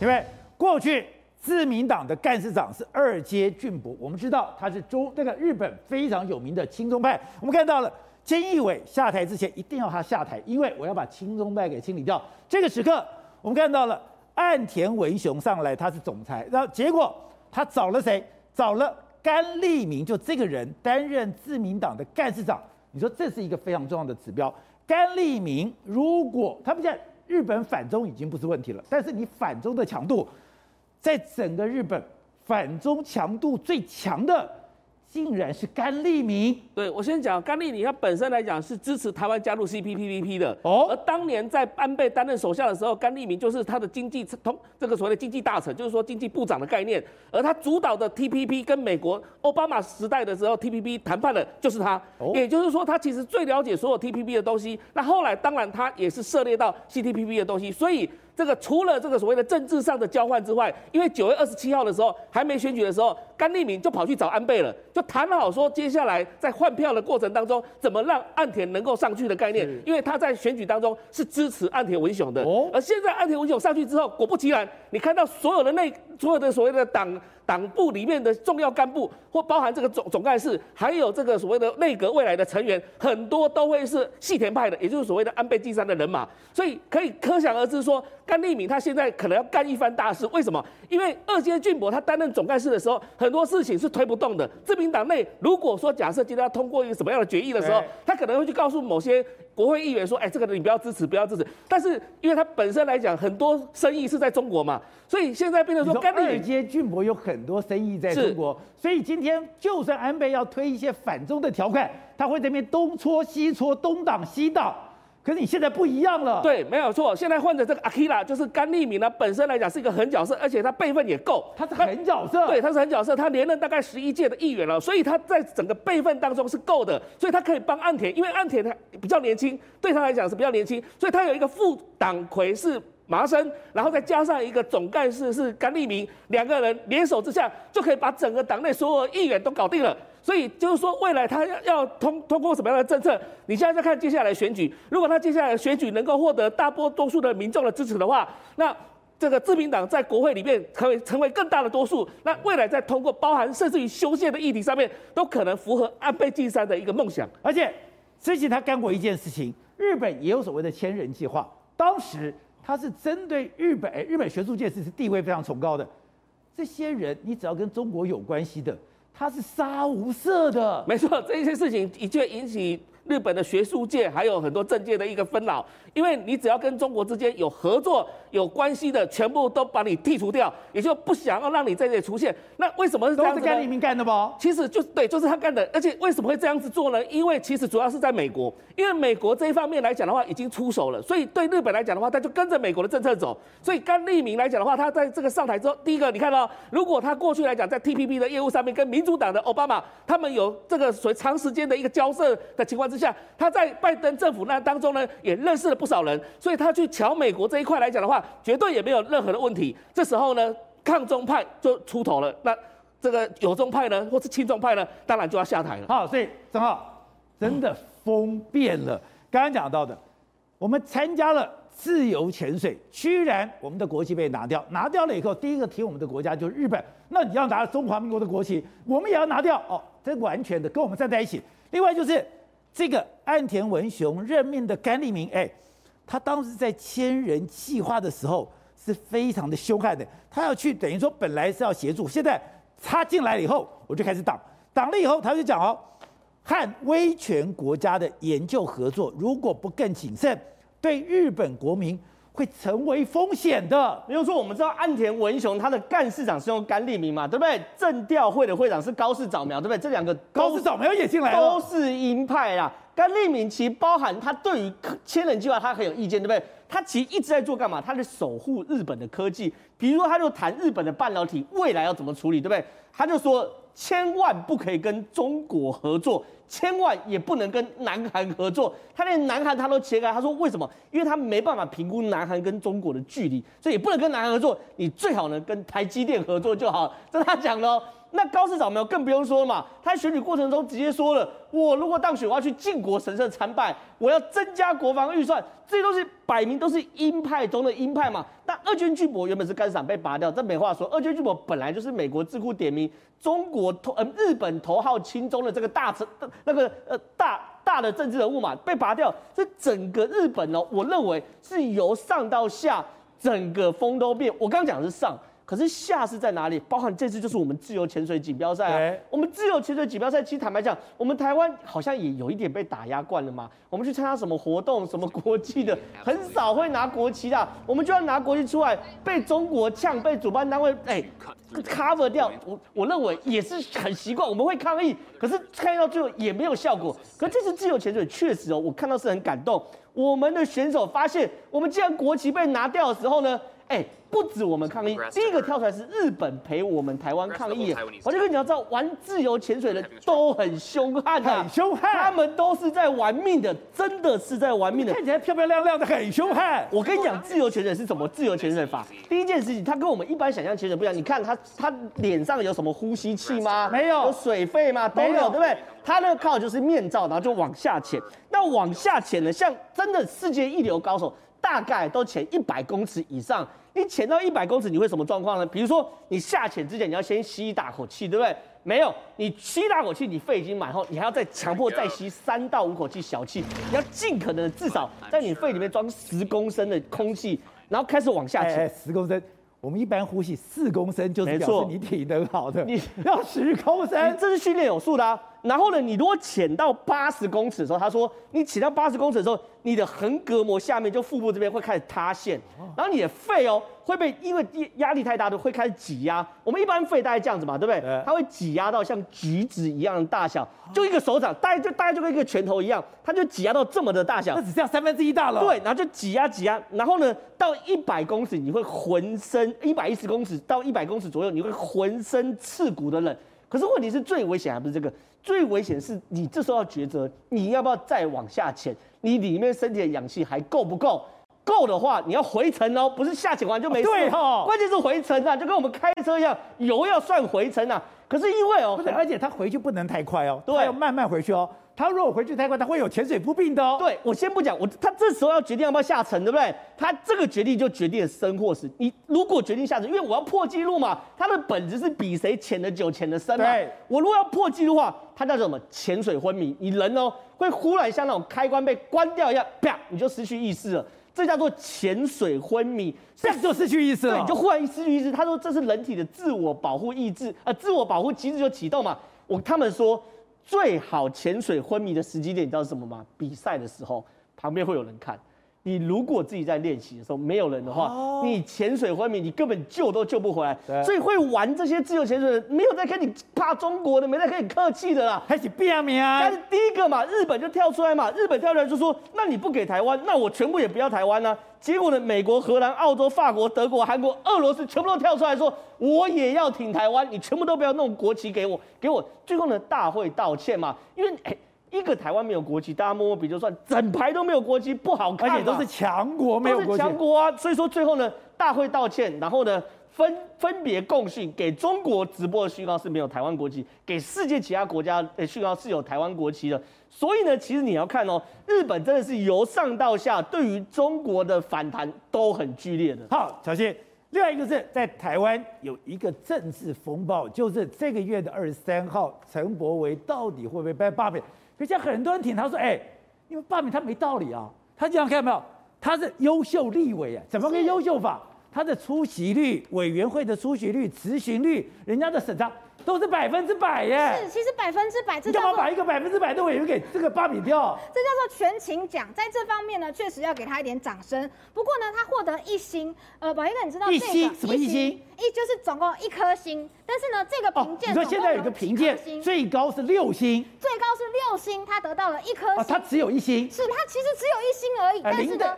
因为过去自民党的干事长是二阶俊博，我们知道他是中那个日本非常有名的亲中派。我们看到了菅义伟下台之前一定要他下台，因为我要把亲中派给清理掉。这个时刻，我们看到了岸田文雄上来，他是总裁，然后结果他找了谁？找了甘利明，就这个人担任自民党的干事长。你说这是一个非常重要的指标。甘利明如果他不在日本反中已经不是问题了，但是你反中的强度，在整个日本反中强度最强的。竟然是甘利明。对，我先讲甘利明，他本身来讲是支持台湾加入 CPTPP 的。哦。而当年在安倍担任首相的时候，甘利明就是他的经济通这个所谓的经济大臣，就是说经济部长的概念。而他主导的 TPP 跟美国奥巴马时代的时候 TPP 谈判的就是他。哦。也就是说，他其实最了解所有 TPP 的东西。那后来当然他也是涉猎到 CTPP 的东西，所以。这个除了这个所谓的政治上的交换之外，因为九月二十七号的时候还没选举的时候，甘利明就跑去找安倍了，就谈好说接下来在换票的过程当中，怎么让岸田能够上去的概念。因为他在选举当中是支持岸田文雄的，而现在岸田文雄上去之后，果不其然，你看到所有的内所有的所谓的党。党部里面的重要干部，或包含这个总总干事，还有这个所谓的内阁未来的成员，很多都会是细田派的，也就是所谓的安倍晋三的人马。所以可以可想而知说，说甘利敏他现在可能要干一番大事。为什么？因为二阶俊博他担任总干事的时候，很多事情是推不动的。自民党内如果说假设今天要通过一个什么样的决议的时候，他可能会去告诉某些。国会议员说：“哎，这个你不要支持，不要支持。”但是，因为他本身来讲，很多生意是在中国嘛，所以现在变成说，甘利明、二阶俊博有很多生意在中国，所以今天就算安倍要推一些反中的条款，他会在那边东搓西搓，东挡西挡。可是你现在不一样了，对，没有错。现在换的这个阿基拉就是甘利明呢，本身来讲是一个狠角色，而且他辈分也够，他是狠角色，对，他是狠角色，他连任大概十一届的议员了，所以他在整个辈分当中是够的，所以他可以帮岸田，因为岸田他比较年轻，对他来讲是比较年轻，所以他有一个副党魁是麻生，然后再加上一个总干事是甘利明，两个人联手之下就可以把整个党内所有议员都搞定了。所以就是说，未来他要要通通过什么样的政策？你现在在看接下来选举，如果他接下来选举能够获得大多多数的民众的支持的话，那这个自民党在国会里面可以成为更大的多数。那未来在通过包含甚至于修宪的议题上面，都可能符合安倍晋三的一个梦想。而且之前他干过一件事情，日本也有所谓的千人计划，当时他是针对日本，日本学术界是是地位非常崇高的这些人，你只要跟中国有关系的。它是杀无赦的，没错，这些事情的确引起日本的学术界还有很多政界的一个纷扰，因为你只要跟中国之间有合作、有关系的，全部都把你剔除掉，也就不想要让你在这里出现。那为什么是这样子？都是甘利明干的不？其实就对，就是他干的。而且为什么会这样子做呢？因为其实主要是在美国，因为美国这一方面来讲的话已经出手了，所以对日本来讲的话，他就跟着美国的政策走。所以甘利明来讲的话，他在这个上台之后，第一个你看到，如果他过去来讲在 TPP 的业务上面跟民主党的奥巴马他们有这个所谓长时间的一个交涉的情况之之下，他在拜登政府那当中呢，也认识了不少人，所以他去瞧美国这一块来讲的话，绝对也没有任何的问题。这时候呢，抗中派就出头了，那这个友中派呢，或是亲中派呢，当然就要下台了。好，所以正好真的风变了。刚刚讲到的，我们参加了自由潜水，居然我们的国旗被拿掉，拿掉了以后，第一个提我们的国家就是日本。那你要拿中华民国的国旗，我们也要拿掉哦，这完全的跟我们站在一起。另外就是。这个岸田文雄任命的甘利明，哎，他当时在千人计划的时候是非常的凶悍的。他要去等于说本来是要协助，现在他进来了以后，我就开始挡，挡了以后他就讲哦，和威权国家的研究合作如果不更谨慎，对日本国民。会成为风险的。比如说，我们知道岸田文雄他的干事长是用甘利明嘛，对不对？政调会的会长是高市早苗，对不对？这两个高市早苗也进来了，都是鹰派啊。甘利明其实包含他对于千人计划他很有意见，对不对？他其实一直在做干嘛？他在守护日本的科技。比如说，他就谈日本的半导体未来要怎么处理，对不对？他就说千万不可以跟中国合作。千万也不能跟南韩合作，他连南韩他都切开。他说为什么？因为他没办法评估南韩跟中国的距离，所以也不能跟南韩合作。你最好能跟台积电合作就好。这他讲的。那高市早苗更不用说了嘛，他选举过程中直接说了，我如果当选，我要去靖国神社参拜，我要增加国防预算，这些都是摆明都是鹰派中的鹰派嘛。二军巨博原本是干散被拔掉，这没话说，二军巨博本来就是美国智库点名中国头呃日本头号亲中的这个大臣那个呃大大的政治人物嘛，被拔掉，这整个日本哦，我认为是由上到下整个风都变。我刚讲的是上。可是下是在哪里？包含这次就是我们自由潜水锦标赛啊。对我们自由潜水锦标赛，其实坦白讲，我们台湾好像也有一点被打压惯了嘛。我们去参加什么活动，什么国际的，很少会拿国旗的。我们就要拿国旗出来，被中国呛，被主办单位哎 cover 掉。我我认为也是很习惯，我们会抗议。可是看到最后也没有效果。可这次自由潜水确实哦，我看到是很感动。我们的选手发现，我们既然国旗被拿掉的时候呢？哎，不止我们抗议，第一个跳出来是日本陪我们台湾抗议。我就跟你要知道，玩自由潜水的都很凶悍的，很凶悍，他们都是在玩命的，真的是在玩命的，看起来漂漂亮亮的，很凶悍。我跟你讲，自由潜水是什么？自由潜水法，第一件事情，它跟我们一般想象潜水不一样。你看他，他脸上有什么呼吸器吗？没有。有水肺吗？都有，对不对？他那个靠就是面罩，然后就往下潜。那往下潜呢，像真的世界一流高手。大概都潜一百公尺以上，你潜到一百公尺，你会什么状况呢？比如说，你下潜之前，你要先吸一大口气，对不对？没有，你吸一大口气，你肺已经满后，你还要再强迫再吸三到五口气小气，你要尽可能至少在你肺里面装十公升的空气，然后开始往下潜，十公升。我们一般呼吸四公升就是表示你体能好的，你要十公升，这是训练有素的啊。然后呢，你如果潜到八十公尺的时候，他说你潜到八十公尺的时候，你的横膈膜下面就腹部这边会开始塌陷，然后你的肺哦会被因为压力太大的会开始挤压。我们一般肺大概这样子嘛，对不对？它会挤压到像橘子一样的大小，就一个手掌，大概就大概就跟一个拳头一样，它就挤压到这么的大小，那只剩下三分之一大了。对，然后就挤压挤压，然后呢，到一百公尺你会浑身一百一十公尺到一百公尺左右，你会浑身刺骨的冷。可是问题是最危险还不是这个，最危险是你这时候要抉择，你要不要再往下潜？你里面身体的氧气还够不够？够的话，你要回程哦，不是下潜完就没事。对哈，关键是回程啊，就跟我们开车一样，油要算回程啊。可是因为哦，而且他回去不能太快哦，对，要慢慢回去哦。他如果回去太快，他会有潜水夫病的哦。对，我先不讲，我他这时候要决定要不要下沉，对不对？他这个决定就决定了生或死。你如果决定下沉，因为我要破纪录嘛，他的本质是比谁潜的久、潜的深嘛。对，我如果要破纪录的话，他叫做什么？潜水昏迷，你人哦会忽然像那种开关被关掉一样，啪，你就失去意识了。这叫做潜水昏迷，这样就失去意识了。对，你就忽然失去意识。他说这是人体的自我保护意志，呃，自我保护机制就启动嘛。我他们说。最好潜水昏迷的时机点，你知道是什么吗？比赛的时候，旁边会有人看。你如果自己在练习的时候没有人的话，哦、你潜水昏迷，你根本救都救不回来。所以会玩这些自由潜水的人，没有在跟你怕中国的，没在跟你客气的啦，还是变命啊！但是第一个嘛，日本就跳出来嘛，日本跳出来就说：那你不给台湾，那我全部也不要台湾呢、啊。结果呢，美国、荷兰、澳洲、法国、德国、韩国、俄罗斯全部都跳出来说：我也要挺台湾，你全部都不要弄国旗给我，给我。最后呢，大会道歉嘛，因为哎。一个台湾没有国旗，大家摸摸鼻就算，整排都没有国旗，不好看，而且都是强国，没有国旗，强国啊。所以说最后呢，大会道歉，然后呢，分分别共讯，给中国直播的讯号是没有台湾国旗，给世界其他国家的讯号是有台湾国旗的。所以呢，其实你要看哦，日本真的是由上到下对于中国的反弹都很剧烈的。好，小谢，另外一个是在台湾有一个政治风暴，就是这个月的二十三号，陈柏惟到底会不会被罢免？可是很多人挺他说，哎，因为罢免他没道理啊。他这样看到没有？他是优秀立委啊，怎么个优秀法？他的出席率、委员会的出席率、执行率，人家的审查。都是百分之百耶！是，其实百分之百，这干嘛把一个百分之百的委员给这个罢免掉？这叫做全勤奖，在这方面呢，确实要给他一点掌声。不过呢，他获得一星，呃，宝一哥，你知道这个一星什么一星？一就是总共一颗星，但是呢，这个评鉴，你说现在有个评鉴，最高是六星，最高是六星，他得到了一颗星，他只有一星，是他其实只有一星而已，但是呢。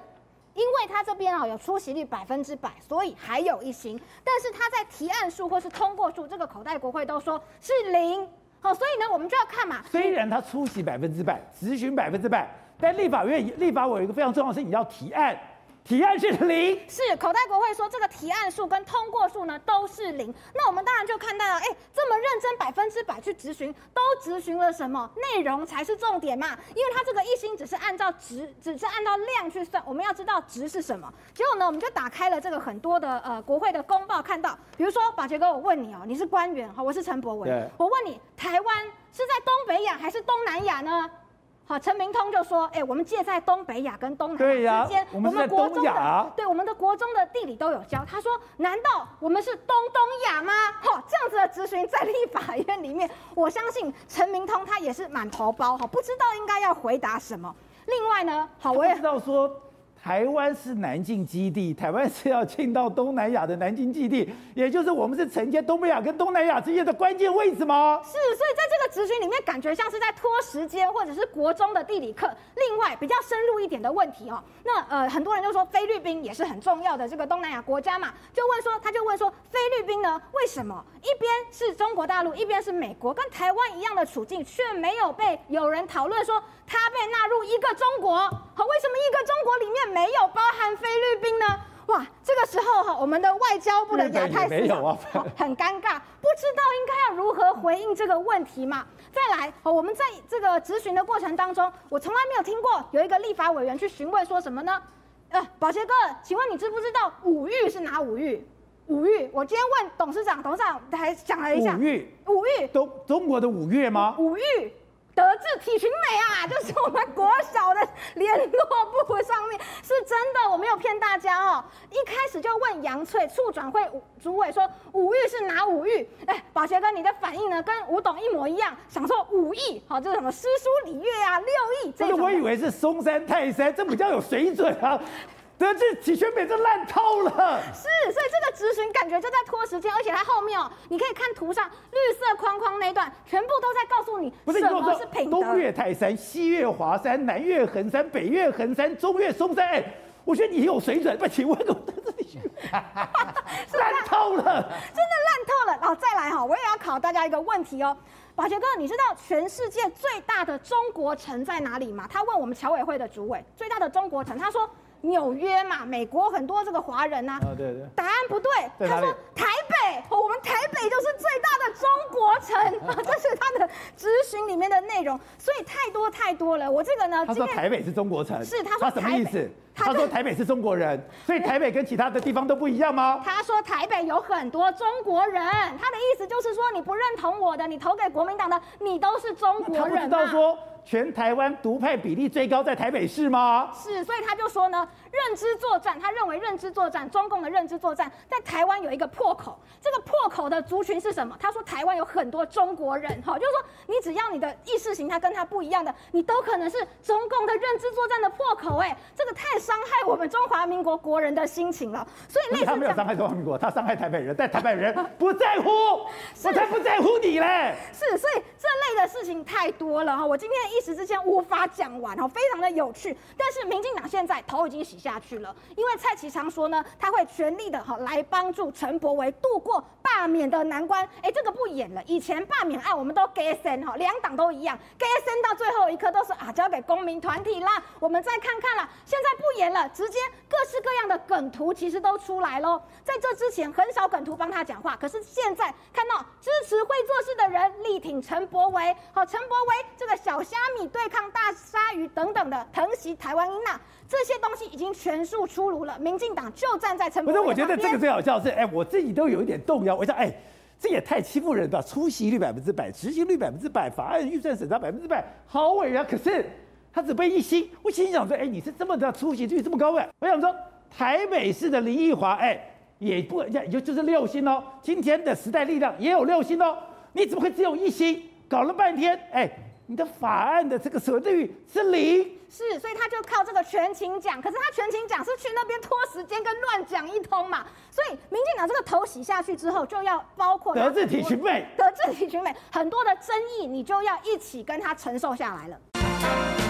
因为他这边啊有出席率百分之百，所以还有一星。但是他在提案数或是通过数，这个口袋国会都说是零。好，所以呢，我们就要看嘛。虽然他出席百分之百，执行百分之百，但立法院立法委有一个非常重要的事情，你要提案。提案是零，是口袋国会说这个提案数跟通过数呢都是零，那我们当然就看到了，哎，这么认真百分之百去质询，都质询了什么？内容才是重点嘛，因为他这个一心只是按照值，只是按照量去算，我们要知道值是什么。结果呢，我们就打开了这个很多的呃国会的公报，看到，比如说宝杰哥，我问你哦，你是官员哈，我是陈柏文，我问你，台湾是在东北亚还是东南亚呢？好，陈明通就说：“哎、欸，我们借在东北亚跟东南亚之间，我们国中的，对，我们的国中的地理都有教。”他说：“难道我们是东东亚吗？”哈，这样子的质询在立法院里面，我相信陈明通他也是满头包哈，不知道应该要回答什么。另外呢，好，我也知道说。台湾是南进基地，台湾是要进到东南亚的南京基地，也就是我们是承接东北亚跟东南亚之间的关键位置吗？是，所以在这个质询里面，感觉像是在拖时间，或者是国中的地理课。另外，比较深入一点的问题哦，那呃，很多人就说菲律宾也是很重要的这个东南亚国家嘛，就问说，他就问说，菲律宾呢，为什么一边是中国大陆，一边是美国，跟台湾一样的处境，却没有被有人讨论说他被纳入一个中国？好，为国里面？没有包含菲律宾呢？哇，这个时候哈，我们的外交部的亚太司长很尴尬，不知道应该要如何回应这个问题嘛？再来，我们在这个质询的过程当中，我从来没有听过有一个立法委员去询问说什么呢？呃，宝杰哥，请问你知不知道五育是哪五育？五育，我今天问董事长，董事长还讲了一下，五育，五育，中中国的五月吗？五育。德智体群美啊，就是我们国小的联络部上面是真的，我没有骗大家哦。一开始就问杨翠处转会主委说五育是哪五育？哎，宝杰哥，你的反应呢跟吴董一模一样，想说五艺，好，这是什么诗书礼乐啊，六艺。这我以为是嵩山泰山，这比较有水准啊。德智体全美这烂透了，是，所以这个质询感觉就在拖时间，而且它后面哦，你可以看图上绿色框框那段，全部都在告诉你什么是品德。东岳泰山，西岳华山，南岳衡山，北岳衡山，中岳嵩山。哎，我觉得你有水准，不，请问我德智体群美烂透了，真的烂透了。然后再来哈，我也要考大家一个问题哦，宝杰哥，你知道全世界最大的中国城在哪里吗？他问我们侨委会的主委，最大的中国城，他说。纽约嘛，美国很多这个华人呐、啊。啊，对对。答案不对，他说台北，我们台北就是最大的中国城，这是他的咨询里面的内容，所以太多太多了。我这个呢，他说台北是中国城，是他说他什么意思？他说台北是中国人，所以台北跟其他的地方都不一样吗？他说台北有很多中国人，他的意思就是说你不认同我的，你投给国民党的，你都是中国人。他不知道说。全台湾独派比例最高在台北市吗？是，所以他就说呢，认知作战，他认为认知作战，中共的认知作战在台湾有一个破口，这个破口的族群是什么？他说台湾有很多中国人，哈，就是说你只要你的意识形态跟他不一样的，你都可能是中共的认知作战的破口，哎，这个太伤害我们中华民国国人的心情了。所以类似他没有伤害中华民国，他伤害台北人，但台北人不在乎，我才不在乎你嘞。是，所以这类的事情太多了哈，我今天。一时之间无法讲完哈，非常的有趣。但是民进党现在头已经洗下去了，因为蔡其昌说呢，他会全力的哈来帮助陈柏维度过罢免的难关。哎，这个不演了，以前罢免案我们都给审哈，两党都一样，给审到最后一刻都是啊交给公民团体啦。我们再看看了，现在不演了，直接各式各样的梗图其实都出来喽。在这之前很少梗图帮他讲话，可是现在看到支持会做事的人力挺陈柏维，好，陈柏维这个小虾。米对抗大鲨鱼等等的疼惜台湾英娜，这些东西已经全数出炉了。民进党就站在陈柏惟旁边。不是，我觉得这个最好笑是，哎，我自己都有一点动摇。我想，哎，这也太欺负人了，出席率百分之百，执行率百分之百，法案预算审查百分之百，好伟啊！可是他只背一星，我心想说，哎，你是这么的出席率这么高哎？我想说，台北市的林奕华，哎，也不也就就是六星哦。今天的时代力量也有六星哦，你怎么会只有一星？搞了半天，哎。你的法案的这个折对率是零，是，所以他就靠这个全勤奖，可是他全勤奖是去那边拖时间跟乱讲一通嘛，所以民进党这个头洗下去之后，就要包括德智体群美，德智体群美很多的争议，你就要一起跟他承受下来了。